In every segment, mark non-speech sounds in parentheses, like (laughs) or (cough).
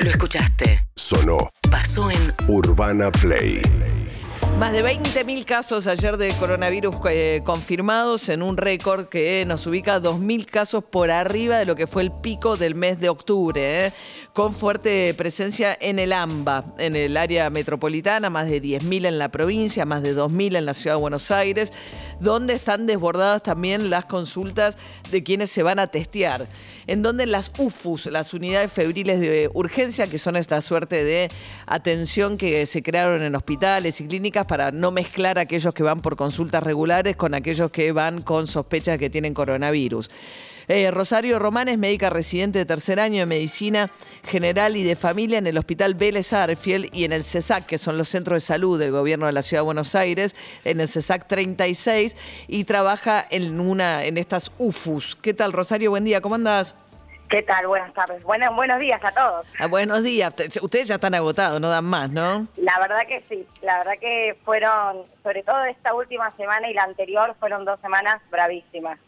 Lo escuchaste. Sonó Pasó en Urbana Play. Más de 20.000 casos ayer de coronavirus eh, confirmados en un récord que nos ubica 2.000 casos por arriba de lo que fue el pico del mes de octubre, eh, con fuerte presencia en el AMBA, en el área metropolitana, más de 10.000 en la provincia, más de 2.000 en la ciudad de Buenos Aires, donde están desbordadas también las consultas de quienes se van a testear, en donde las UFUS, las unidades febriles de urgencia, que son esta suerte de atención que se crearon en hospitales y clínicas, para no mezclar a aquellos que van por consultas regulares con aquellos que van con sospechas que tienen coronavirus. Eh, Rosario Román es médica residente de tercer año de medicina general y de familia en el Hospital Vélez Arfiel y en el CESAC, que son los centros de salud del gobierno de la Ciudad de Buenos Aires, en el CESAC 36, y trabaja en una en estas UFUS. ¿Qué tal, Rosario? Buen día, ¿cómo andás? ¿Qué tal? Buenas tardes. Buenos, buenos días a todos. Ah, buenos días. Ustedes ya están agotados, no dan más, ¿no? La verdad que sí. La verdad que fueron, sobre todo esta última semana y la anterior, fueron dos semanas bravísimas.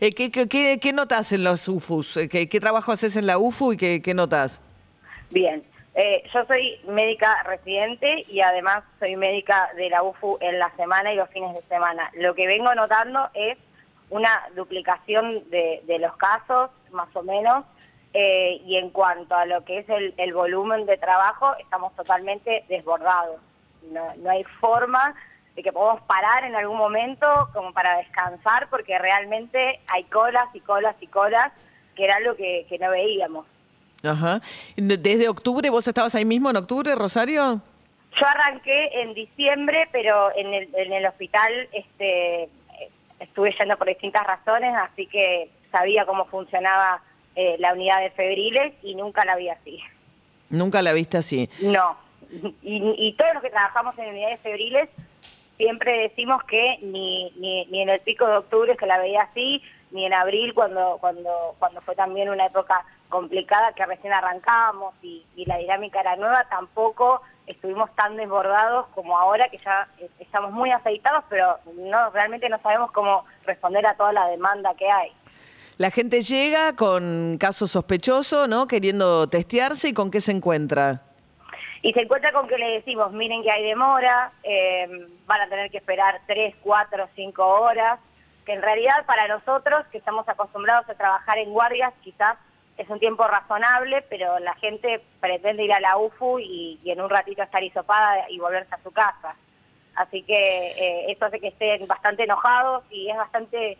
Eh, ¿qué, qué, qué, notas en los UFUs? Eh, ¿Qué, trabajo haces en la UFU y qué, qué notas? Bien. Eh, yo soy médica residente y además soy médica de la UFU en la semana y los fines de semana. Lo que vengo notando es una duplicación de, de los casos, más o menos, eh, y en cuanto a lo que es el, volumen de trabajo, estamos totalmente desbordados. No, hay forma de que podamos parar en algún momento como para descansar, porque realmente hay colas y colas y colas, que era algo que, no veíamos. Ajá. ¿Desde octubre vos estabas ahí mismo en octubre, Rosario? Yo arranqué en diciembre, pero en el, en el hospital este, estuve yendo por distintas razones, así que sabía cómo funcionaba eh, la unidad de febriles y nunca la vi así. ¿Nunca la viste así? No. Y, todos los que trabajamos en unidades febriles siempre decimos que ni, ni, ni en el pico de octubre que la veía así, ni en abril cuando, cuando, cuando fue también una época complicada que recién arrancábamos y, y la dinámica era nueva, tampoco estuvimos tan desbordados como ahora que ya estamos muy aceitados, pero no realmente no sabemos cómo responder a toda la demanda que hay. La gente llega con caso sospechoso, ¿no? Queriendo testearse y con qué se encuentra. Y se encuentra con que le decimos, miren que hay demora, eh, van a tener que esperar tres, cuatro, cinco horas, que en realidad para nosotros que estamos acostumbrados a trabajar en guardias quizás es un tiempo razonable, pero la gente pretende ir a la UFU y, en un ratito estar hisopada y volverse a su casa. Así que eh, eso hace que estén bastante enojados y es bastante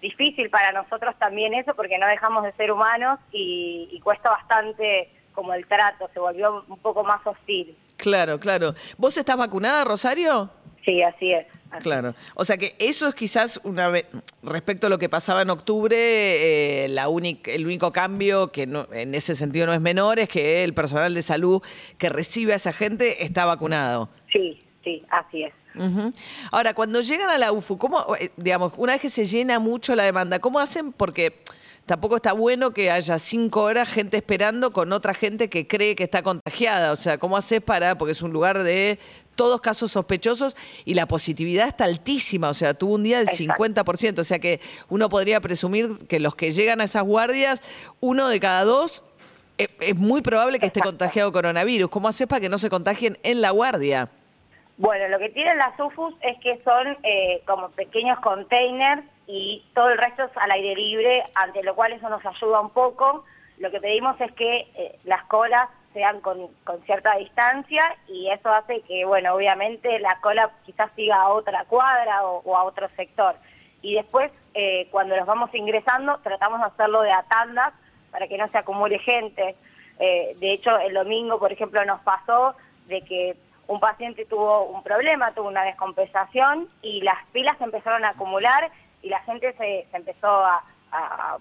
difícil para nosotros también eso porque no dejamos de ser humanos y, cuesta bastante como el trato, se volvió un poco más hostil. Claro, claro. ¿Vos estás vacunada, Rosario? Sí, así es. Claro. O sea que eso es quizás una vez, respecto a lo que pasaba en octubre, eh, la el único cambio que no, en ese sentido no es menor es que el personal de salud que recibe a esa gente está vacunado. Sí, sí, así es. Ahora, cuando llegan a la UFU, ¿cómo, eh, digamos, una vez que se llena mucho la demanda, ¿cómo hacen? Porque tampoco está bueno que haya cinco horas gente esperando con otra gente que cree que está contagiada. O sea, ¿cómo haces para, porque es un lugar de todos casos sospechosos y la positividad está altísima, o sea, tuvo un día del 50%, o sea que uno podría presumir que los que llegan a esas guardias, uno de cada dos eh, es, muy probable que esté contagiado coronavirus. ¿Cómo haces para que no se contagien en la guardia? Bueno, lo que tienen las UFUS es que son eh, como pequeños containers y todo el resto es al aire libre, ante lo cual eso nos ayuda un poco. Lo que pedimos es que eh, las colas sean con, cierta distancia y eso hace que, bueno, obviamente la cola quizás siga a otra cuadra o, a otro sector. Y después, eh, cuando los vamos ingresando, tratamos de hacerlo de a tandas para que no se acumule gente. de hecho, el domingo, por ejemplo, nos pasó de que un paciente tuvo un problema, tuvo una descompensación y las pilas empezaron a acumular y la gente se, empezó a,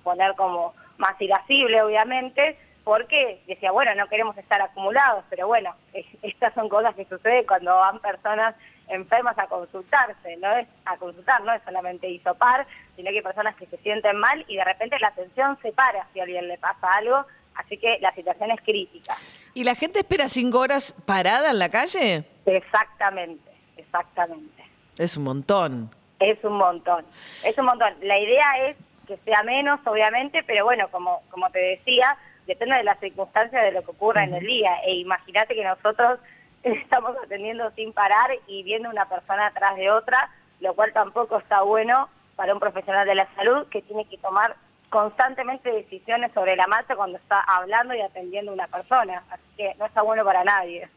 poner como más irascible, obviamente, porque decía, bueno, no queremos estar acumulados, pero bueno, (laughs) estas son cosas que suceden cuando van personas enfermas a consultarse, no es a consultar, no es solamente isopar, sino que hay personas que se sienten mal y de repente la atención se para si a alguien le pasa algo, así que la situación es crítica. ¿Y la gente espera cinco horas parada en la calle? Exactamente, exactamente. Es un montón. Es un montón, es un montón. La idea es que sea menos, obviamente, pero bueno, como, como te decía, depende de las circunstancias de lo que ocurra en el día. E imagínate que nosotros (laughs) estamos atendiendo sin parar y viendo una persona atrás de otra, lo cual tampoco está bueno para un profesional de la salud que tiene que tomar constantemente decisiones sobre la marcha cuando está hablando y atendiendo a una persona. Así que no está bueno para nadie.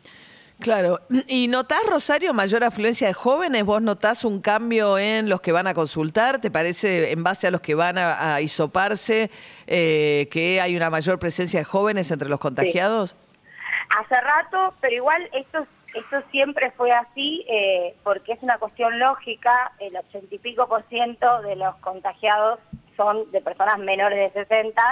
Claro. ¿Y notás, Rosario, mayor afluencia de jóvenes? ¿Vos notás un cambio en los que van a consultar? ¿Te parece, en base a los que van a, a hisoparse, eh, que hay una mayor presencia de jóvenes entre los contagiados? Hace rato, pero igual esto, esto siempre fue así, eh, porque es una cuestión lógica, el ochenta y pico por ciento de los contagiados son de personas menores de 60,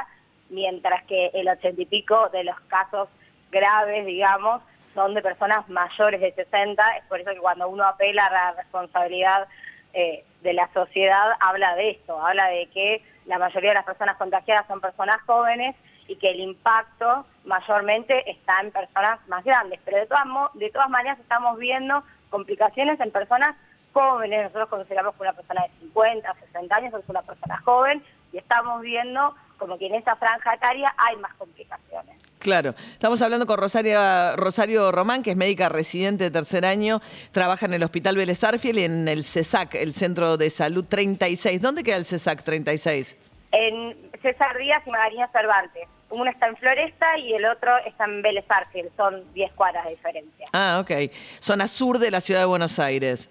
mientras que el ochenta y pico de los casos graves, digamos, son de personas mayores de 60, es por eso que cuando uno apela a la responsabilidad eh, de la sociedad, habla de esto, habla de que la mayoría de las personas contagiadas son personas jóvenes y que el impacto mayormente está en personas más grandes, pero de todas, de todas maneras estamos viendo complicaciones en personas jóvenes, nosotros consideramos que una persona de 50, 60 años es una persona joven y estamos viendo como que en esa franja etaria hay más complicaciones. Claro, estamos hablando con Rosario, Rosario Román, que es médica residente de tercer año, trabaja en el Hospital Vélez y en el CESAC, el Centro de Salud 36. ¿Dónde queda el CESAC 36? En César Díaz y Magdalena Cervantes. Uno está en Floresta y el otro está en Vélez son 10 cuadras de diferencia. Ah, ok. Zona sur de la ciudad de Buenos Aires.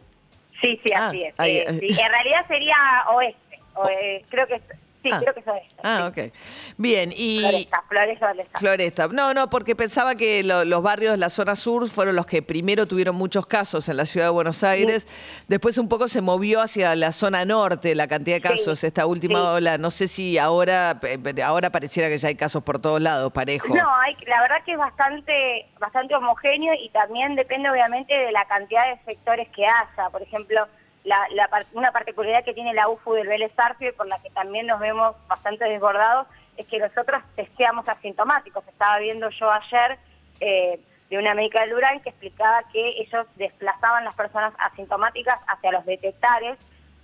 Sí, sí, así ah, es. Eh, en realidad sería oeste. Eh, creo que Sí, ah. creo que eso es. Ah, ok. Bien, y... Floresta, Floresta, Floresta. Floresta. No, no, porque pensaba que los barrios de la zona sur fueron los que primero tuvieron muchos casos en la ciudad de Buenos Aires. Después un poco se movió hacia la zona norte la cantidad de casos, esta última ola. No sé si ahora, ahora pareciera que ya hay casos por todos lados, parejo. No, hay, la verdad que es bastante, bastante homogéneo y también depende obviamente de la cantidad de sectores que haya. Por ejemplo una particularidad que tiene la UFU del Vélez Arfield, por la que también nos vemos bastante desbordados, es que nosotros testeamos asintomáticos. Estaba viendo yo ayer eh, de una médica del Durán que explicaba que ellos desplazaban las personas asintomáticas hacia los detectares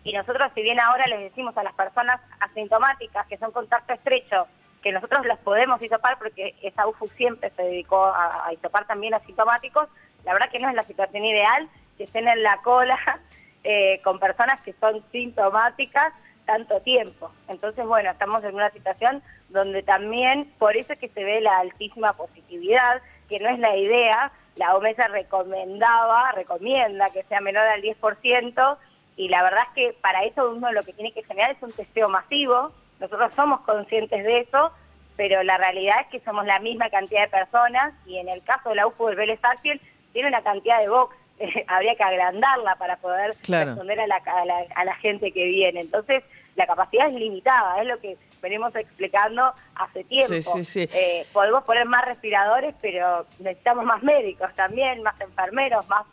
y nosotros, si bien ahora les decimos a las personas asintomáticas que son contacto estrecho, que nosotros las podemos hisopar porque esa UFU siempre se dedicó a, a hisopar también asintomáticos, la verdad que no es la situación ideal, que estén en la cola (laughs) eh, con personas que son sintomáticas tanto tiempo. Entonces, bueno, estamos en una situación donde también, por eso es que se ve la altísima positividad, que no es la idea, la OMS recomendaba, recomienda que sea menor al 10%, y la verdad es que para eso uno lo que tiene que generar es un testeo masivo, nosotros somos conscientes de eso, pero la realidad es que somos la misma cantidad de personas, y en el caso de la UFU del Vélez tiene una cantidad de box (laughs) habría que agrandarla para poder responder a la, a, la, gente que viene. Entonces, la capacidad es limitada, es lo que venimos explicando hace tiempo. Eh, podemos poner más respiradores, pero necesitamos más médicos también, más enfermeros, más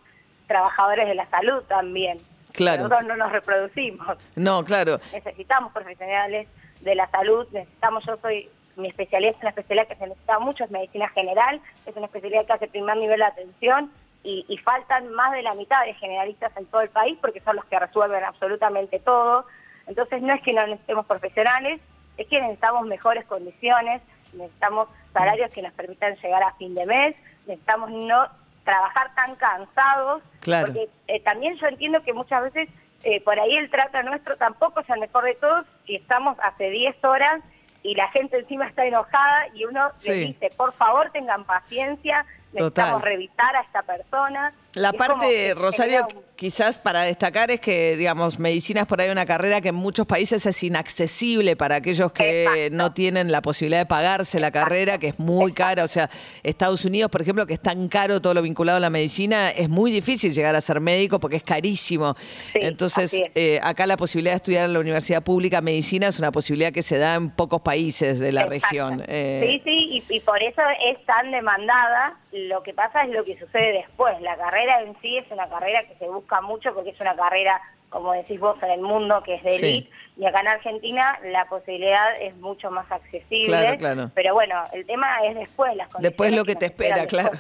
trabajadores de la salud también. Claro. Nosotros no nos reproducimos. No, claro. Necesitamos profesionales de la salud, necesitamos, yo soy, mi especialidad es una especialidad que se necesita mucho, es medicina general, es una especialidad que hace primer nivel de atención, y, faltan más de la mitad de generalistas en todo el país porque son los que resuelven absolutamente todo. Entonces no es que no necesitemos profesionales, es que necesitamos mejores condiciones, necesitamos salarios que nos permitan llegar a fin de mes, necesitamos no trabajar tan cansados, porque eh, también yo entiendo que muchas veces eh, por ahí el trato nuestro tampoco es el mejor de todos y estamos hace 10 horas y la gente encima está enojada y uno le dice, por favor tengan paciencia, necesitamos revisar a esta persona. La parte, Rosario, quizás para destacar es que, digamos, medicina es por ahí una carrera que en muchos países es inaccesible para aquellos que no tienen la posibilidad de pagarse la carrera, que es muy cara. O sea, Estados Unidos, por ejemplo, que es tan caro todo lo vinculado a la medicina, es muy difícil llegar a ser médico porque es carísimo. Entonces, eh, acá la posibilidad de estudiar en la universidad pública medicina es una posibilidad que se da en pocos países de la región. Eh. Sí, sí, y por eso es tan demandada. Lo que pasa es lo que sucede después. La carrera en sí es una carrera que se busca mucho porque es una carrera como decís vos, en el mundo que es de élite. Y acá en Argentina la posibilidad es mucho más accesible. Claro, claro. Pero bueno, el tema es después las Después lo que te espera, claro.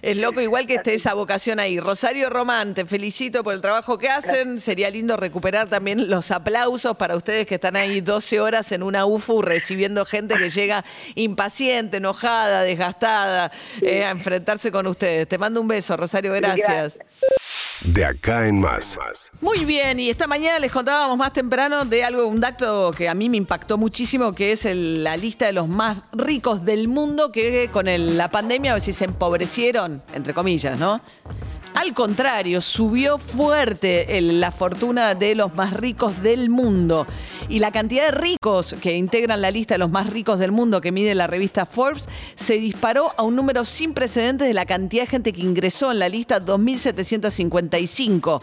Es loco igual que esté esa vocación ahí. Rosario Román, te felicito por el trabajo que hacen. Sería lindo recuperar también los aplausos para ustedes que están ahí 12 horas en una UFU recibiendo gente que llega impaciente, enojada, desgastada eh, a enfrentarse con ustedes. Te mando un beso, Rosario, gracias. De acá en más. Muy bien, y esta mañana les contábamos más temprano de algo, un dato que a mí me impactó muchísimo, que es la lista de los más ricos del mundo que con la pandemia a ver si se empobrecieron, entre comillas, ¿no? Al contrario, subió fuerte la fortuna de los más ricos del mundo. Y la cantidad de ricos que integran la lista de los más ricos del mundo que mide la revista Forbes se disparó a un número sin precedentes de la cantidad de gente que ingresó en la lista 2.755.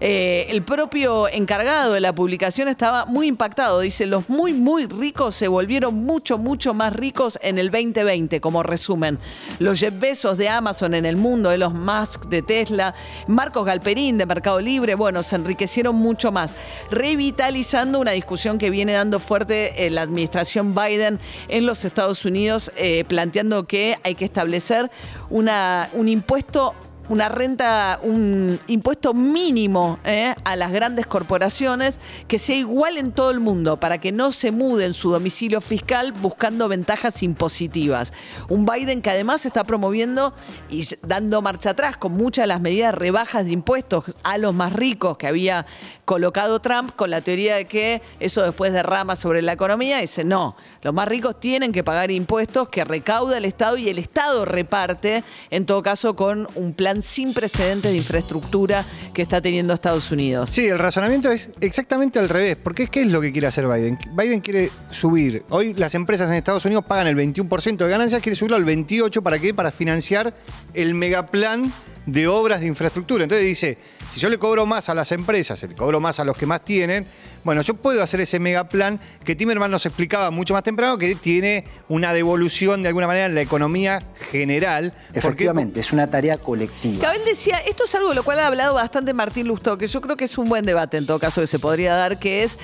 Eh, el propio encargado de la publicación estaba muy impactado. Dice, los muy, muy ricos se volvieron mucho, mucho más ricos en el 2020, como resumen. Los Jeff Bezos de Amazon en el mundo, de los Musk de Tesla, Marcos Galperín de Mercado Libre, bueno, se enriquecieron mucho más, revitalizando una discusión que viene dando fuerte la administración Biden en los Estados Unidos, eh, planteando que hay que establecer una, un impuesto una renta, un impuesto mínimo eh, a las grandes corporaciones que sea igual en todo el mundo para que no se muden su domicilio fiscal buscando ventajas impositivas. Un Biden que además está promoviendo y dando marcha atrás con muchas de las medidas rebajas de impuestos a los más ricos que había colocado Trump con la teoría de que eso después derrama sobre la economía. Dice, no, los más ricos tienen que pagar impuestos que recauda el Estado y el Estado reparte, en todo caso, con un plan sin precedentes de infraestructura que está teniendo Estados Unidos. Sí, el razonamiento es exactamente al revés. Porque ¿qué es lo que quiere hacer Biden? Biden quiere subir. Hoy las empresas en Estados Unidos pagan el 21% de ganancias, quiere subirlo al 28%. ¿Para qué? Para financiar el megaplan de obras de infraestructura. Entonces dice, si yo le cobro más a las empresas, le cobro más a los que más tienen, bueno, yo puedo hacer ese megaplan que Timerman nos explicaba mucho más temprano, que tiene una devolución de alguna manera en la economía general. Efectivamente, es una tarea colectiva. él decía, esto es algo de lo cual ha hablado bastante Martín Lustó, que yo creo que es un buen debate en todo caso que se podría dar, que es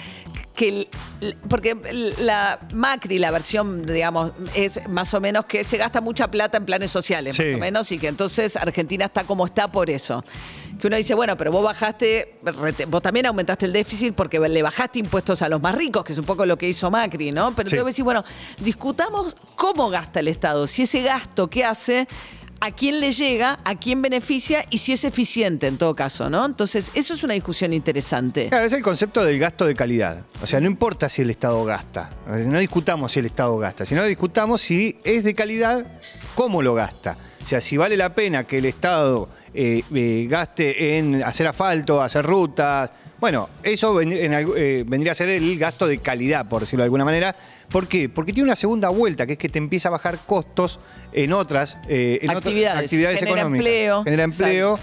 que porque la Macri, la versión, digamos, es más o menos que se gasta mucha plata en planes sociales, más o menos, y que entonces Argentina está como está por eso. Que uno dice, bueno, pero vos bajaste, vos también aumentaste el déficit porque le bajaste impuestos a los más ricos, que es un poco lo que hizo Macri, ¿no? Pero entonces decís, bueno, discutamos cómo gasta el Estado, si ese gasto que hace a quién le llega, a quién beneficia y si es eficiente en todo caso, ¿no? Entonces, eso es una discusión interesante. Claro, es el concepto del gasto de calidad. O sea, no importa si el Estado gasta. No discutamos si el Estado gasta, sino discutamos si es de calidad, cómo lo gasta. O sea, si vale la pena que el Estado eh, eh, gaste en hacer asfalto, hacer rutas. Bueno, eso eh, vendría a ser el gasto de calidad, por decirlo de alguna manera. ¿Por qué? Porque tiene una segunda vuelta, que es que te empieza a bajar costos en otras, actividades, actividades genera económicas. Empleo, genera empleo.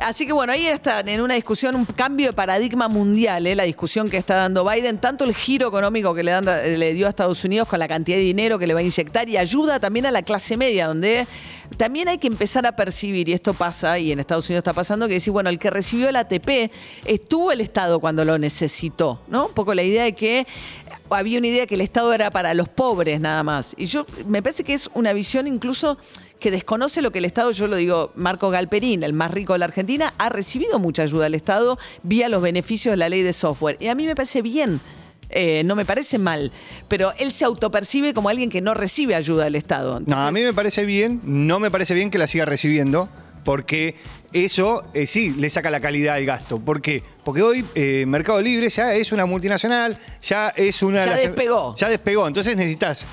Así que bueno, ahí están en una discusión, un cambio de paradigma mundial, ¿eh? la discusión que está dando Biden, tanto el giro económico que le, dan, le dio a Estados Unidos con la cantidad de dinero que le va a inyectar y ayuda también a la clase media, donde también hay que empezar a percibir, y esto pasa, y en Estados Unidos está pasando, que decir, bueno, el que recibió el ATP estuvo el Estado cuando lo necesitó, ¿no? Un poco la idea de que había una idea que el Estado era para los pobres nada más. Y yo me parece que es una visión incluso que desconoce lo que el Estado, yo lo digo, Marco Galperín, el más rico de la Argentina, ha recibido mucha ayuda del Estado vía los beneficios de la ley de software. Y a mí me parece bien. Eh, no me parece mal, pero él se autopercibe como alguien que no recibe ayuda del Estado. No, a mí me parece bien, no me parece bien que la siga recibiendo, porque eso eh, sí le saca la calidad al gasto. ¿Por qué? Porque hoy eh, Mercado Libre ya es una multinacional, ya es una... Ya despegó. Ya despegó, entonces necesitas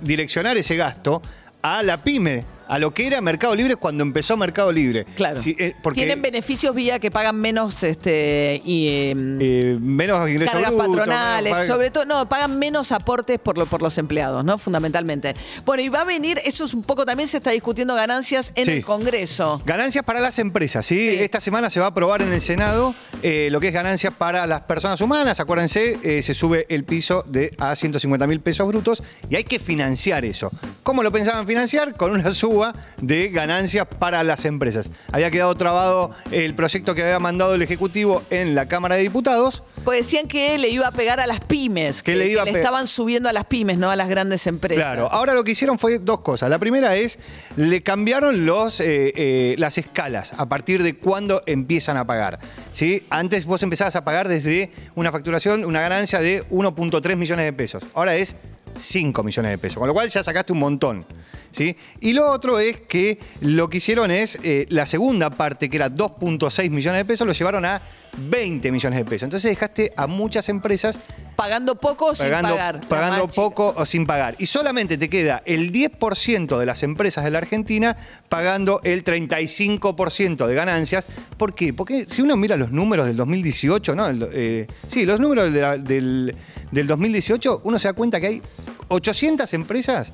direccionar ese gasto a la pyme a lo que era Mercado Libre cuando empezó Mercado Libre. Claro. Eh, porque Tienen beneficios vía que pagan menos este y em, eh, menos ingresos cargas patronales, sobre todo no, pagan menos aportes por lo, por los empleados, ¿no? Fundamentalmente. Bueno, y va a venir, eso es un poco también se está discutiendo ganancias en el Congreso. Ganancias para las empresas, ¿sí? Esta semana se va a aprobar en el Senado eh, lo que es ganancias para las personas humanas, acuérdense, se sube el piso de a 150 mil pesos brutos y hay que financiar eso. ¿Cómo lo pensaban financiar? Con una suba de ganancias para las empresas. Había quedado trabado el proyecto que había mandado el Ejecutivo en la Cámara de Diputados. Pues decían que le iba a pegar a las pymes, que, le que iba le pe- estaban subiendo a las pymes, no a las grandes empresas. Claro, ahora lo que hicieron fue dos cosas. La primera es, le cambiaron los, eh, eh, las escalas a partir de cuándo empiezan a pagar. ¿sí? Antes vos empezabas a pagar desde una facturación, una ganancia de 1.3 millones de pesos. Ahora es 5 millones de pesos, con lo cual ya sacaste un montón. ¿sí? Y lo otro es que lo que hicieron es, eh, la segunda parte, que era 2.6 millones de pesos, lo llevaron a 20 millones de pesos. Entonces dejaste a muchas empresas Pagando poco o sin pagar. Pagando poco o sin pagar. Y solamente te queda el 10% de las empresas de la Argentina pagando el 35% de ganancias. ¿Por qué? Porque si uno mira los números del 2018, ¿no? El, eh, sí, los números de la- del, del 2018, uno se da cuenta que hay 800 empresas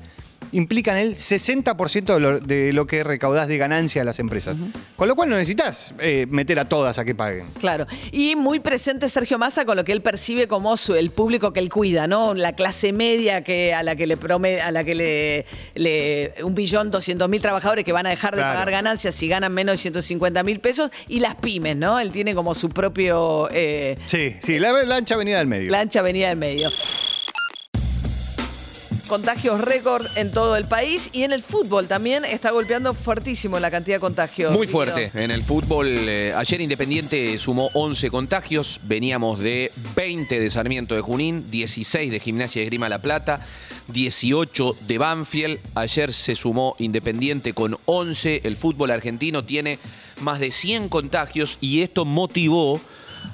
implican el 60% de lo, de lo que recaudás de ganancia de las empresas. Con lo cual no necesitas eh, meter a todas a que paguen. Claro. Y muy presente Sergio Massa con lo que él percibe como su- el público que él cuida, ¿no? La clase media que a la que le promete, a la que le, le un billón doscientos mil trabajadores que van a dejar de Claro. pagar ganancias si ganan menos de 150 mil pesos y las pymes, ¿no? Él tiene como su propio eh, Sí, sí, la, la ancha avenida del medio. la ancha avenida del medio. Contagios récord en todo el país y en el fútbol también está golpeando fuertísimo la cantidad de contagios. Muy fuerte. En el fútbol, eh, ayer Independiente sumó 11 contagios. Veníamos de 20 de Sarmiento de Junín, 16 de Gimnasia de Grima La Plata, 18 de Banfield. Ayer se sumó Independiente con 11. El fútbol argentino tiene más de 100 contagios y esto motivó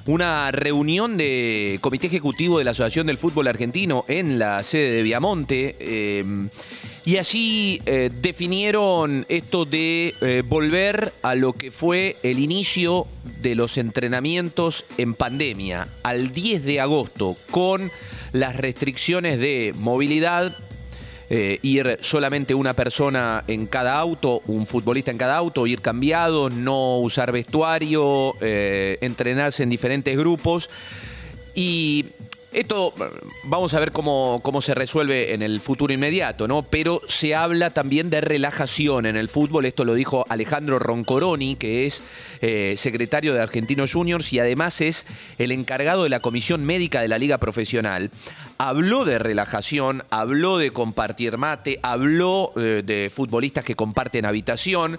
una reunión de comité ejecutivo de la Asociación del Fútbol Argentino en la sede de Viamonte. eh, y allí eh, definieron esto de eh, volver a lo que fue el inicio de los entrenamientos en pandemia, al 10 de agosto, con las restricciones de movilidad, eh, ir solamente una persona en cada auto, un futbolista en cada auto, ir cambiado, no usar vestuario, eh, entrenarse en diferentes grupos. Y esto vamos a ver cómo, cómo se resuelve en el futuro inmediato, ¿no? Pero se habla también de relajación en el fútbol. Esto lo dijo Alejandro Roncoroni, que es eh, secretario de Argentinos Juniors y además es el encargado de la comisión médica de la Liga Profesional. Habló de relajación, habló de compartir mate, habló eh, de futbolistas que comparten habitación.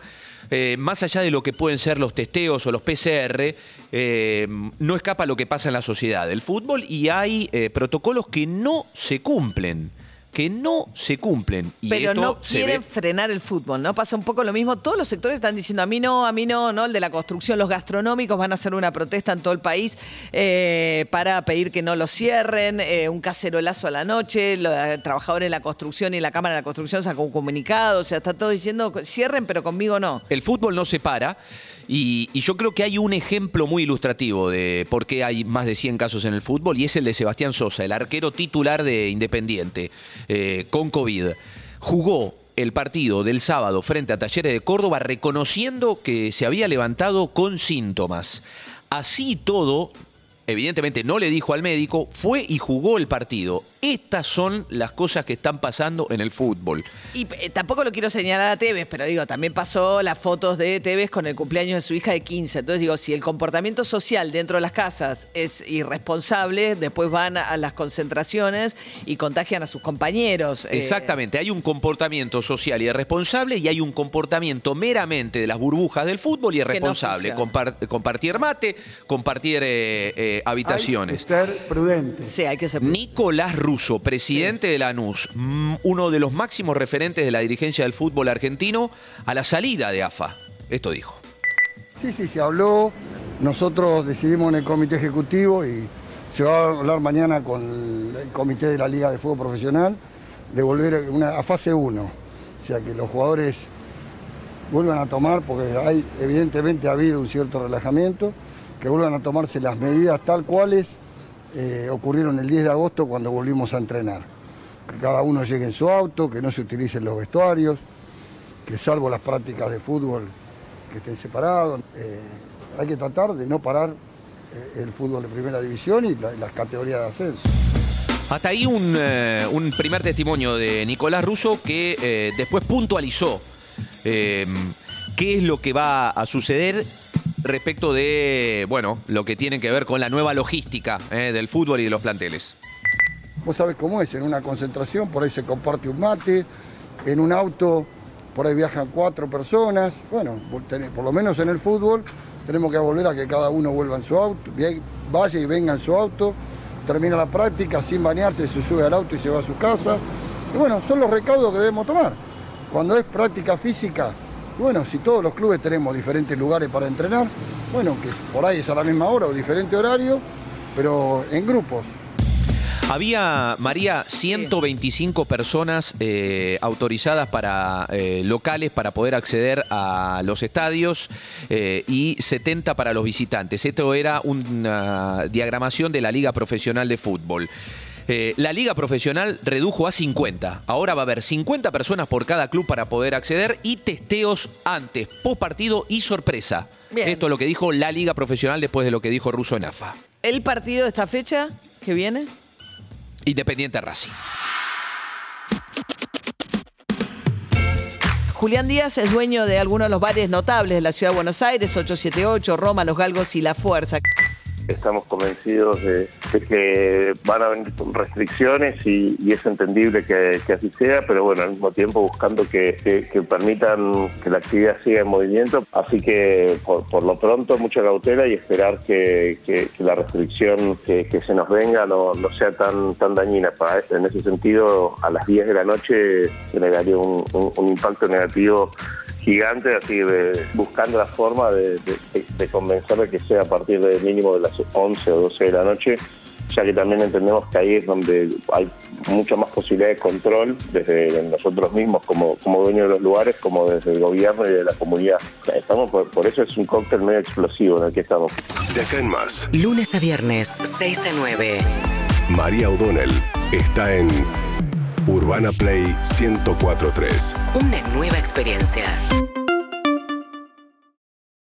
Eh, más allá de lo que pueden ser los testeos o los PCR, eh, no escapa lo que pasa en la sociedad del fútbol y hay eh, protocolos que no se cumplen. Que no se cumplen. Y Pero esto no quieren frenar el fútbol, ¿no? Pasa un poco lo mismo. Todos los sectores están diciendo a mí no, a mí no, ¿no? El de la construcción, los gastronómicos van a hacer una protesta en todo el país eh, para pedir que no lo cierren, eh, un cacerolazo a la noche, los trabajadores de la construcción y la Cámara de la Construcción sacó un comunicado, o sea, está todo diciendo cierren, pero conmigo no. El fútbol no se para y, y yo creo que hay un ejemplo muy ilustrativo de por qué hay más de 100 casos en el fútbol y es el de Sebastián Sosa, el arquero titular de Independiente eh, con COVID. Jugó el partido del sábado frente a Talleres de Córdoba reconociendo que se había levantado con síntomas. Así todo, evidentemente no le dijo al médico, fue y jugó el partido. Estas son las cosas que están pasando en el fútbol. Y eh, tampoco lo quiero señalar a Tevez, pero digo, también pasó las fotos de Tevez con el cumpleaños de su hija de 15. Entonces digo, si el comportamiento social dentro de las casas es irresponsable, después van a las concentraciones y contagian a sus compañeros. Eh, Exactamente, hay un comportamiento social irresponsable y hay un comportamiento meramente de las burbujas del fútbol irresponsable. Compar- compartir mate, compartir eh, eh, habitaciones. ser prudente. Sí, hay que ser. Nicolás Russo, presidente de Lanús, mm, uno de los máximos referentes de la dirigencia del fútbol argentino, a la salida de AFA. Esto dijo. Sí, sí, se habló. Nosotros decidimos en el comité ejecutivo y se va a hablar mañana con el comité de la Liga de Fútbol Profesional de volver una- a fase 1. O sea, que los jugadores vuelvan a tomar, porque hay, evidentemente ha habido un cierto relajamiento, que vuelvan a tomarse las medidas tal cuales eh, ocurrieron el 10 de agosto cuando volvimos a entrenar. Que cada uno llegue en su auto, que no se utilicen los vestuarios, que salvo las prácticas de fútbol que estén separados, eh, hay que tratar de no parar eh, el fútbol de primera división y la- las categorías de ascenso. Hasta ahí un, primer testimonio de Nicolás Russo que después puntualizó ¿Qué es lo que va a suceder respecto de, bueno, lo que tiene que ver con la nueva logística eh, del fútbol y de los planteles? Vos sabés cómo es, en una concentración por ahí se comparte un mate, en un auto por ahí viajan cuatro personas. Bueno, por, lo menos en el fútbol tenemos que volver a que cada uno vuelva en su auto, vaya y venga en su auto, termina la práctica sin bañarse, se sube al auto y se va a su casa. Y bueno, son los recaudos que debemos tomar. Cuando es práctica física, bueno, si todos los clubes tenemos diferentes lugares para entrenar, bueno, que por ahí es a la misma hora o diferente horario, pero en grupos. Había, María, 125 personas eh, autorizadas para eh, locales para poder acceder a los estadios eh, y 70 para los visitantes. Esto era una diagramación de la Liga Profesional de Fútbol. Eh, la Liga Profesional redujo a 50. Ahora va a haber 50 personas por cada club para poder acceder y testeos antes, post partido y sorpresa. Bien. Esto es lo que dijo la Liga Profesional después de lo que dijo Russo en AFA. ¿El partido de esta fecha que viene? Independiente Racing. Julián Díaz es dueño de algunos de los bares notables de la ciudad de Buenos Aires, 878, Roma, Los Galgos y La Fuerza. Estamos convencidos de, que van a venir restricciones y, es entendible que, así sea, pero bueno, al mismo tiempo buscando que, permitan que la actividad siga en movimiento. Así que por, por lo pronto mucha cautela y esperar que, la restricción que, se nos venga no, no sea tan, tan dañina. Para- en ese sentido, a las 10 de la noche generaría un- un impacto negativo gigante, así de, buscando la forma de, de, de- de convencerle que sea a partir del mínimo de las 11 o 12 de la noche, ya que también entendemos que ahí es donde hay mucha más posibilidad de control desde nosotros mismos como, como dueños de los lugares, como desde el gobierno y de la comunidad. Estamos por, por eso es un cóctel medio explosivo en el que estamos. De acá en más, Lunes a viernes, 6 a 9. María O'Donnell está en Urbana Play 1043. Una nueva experiencia.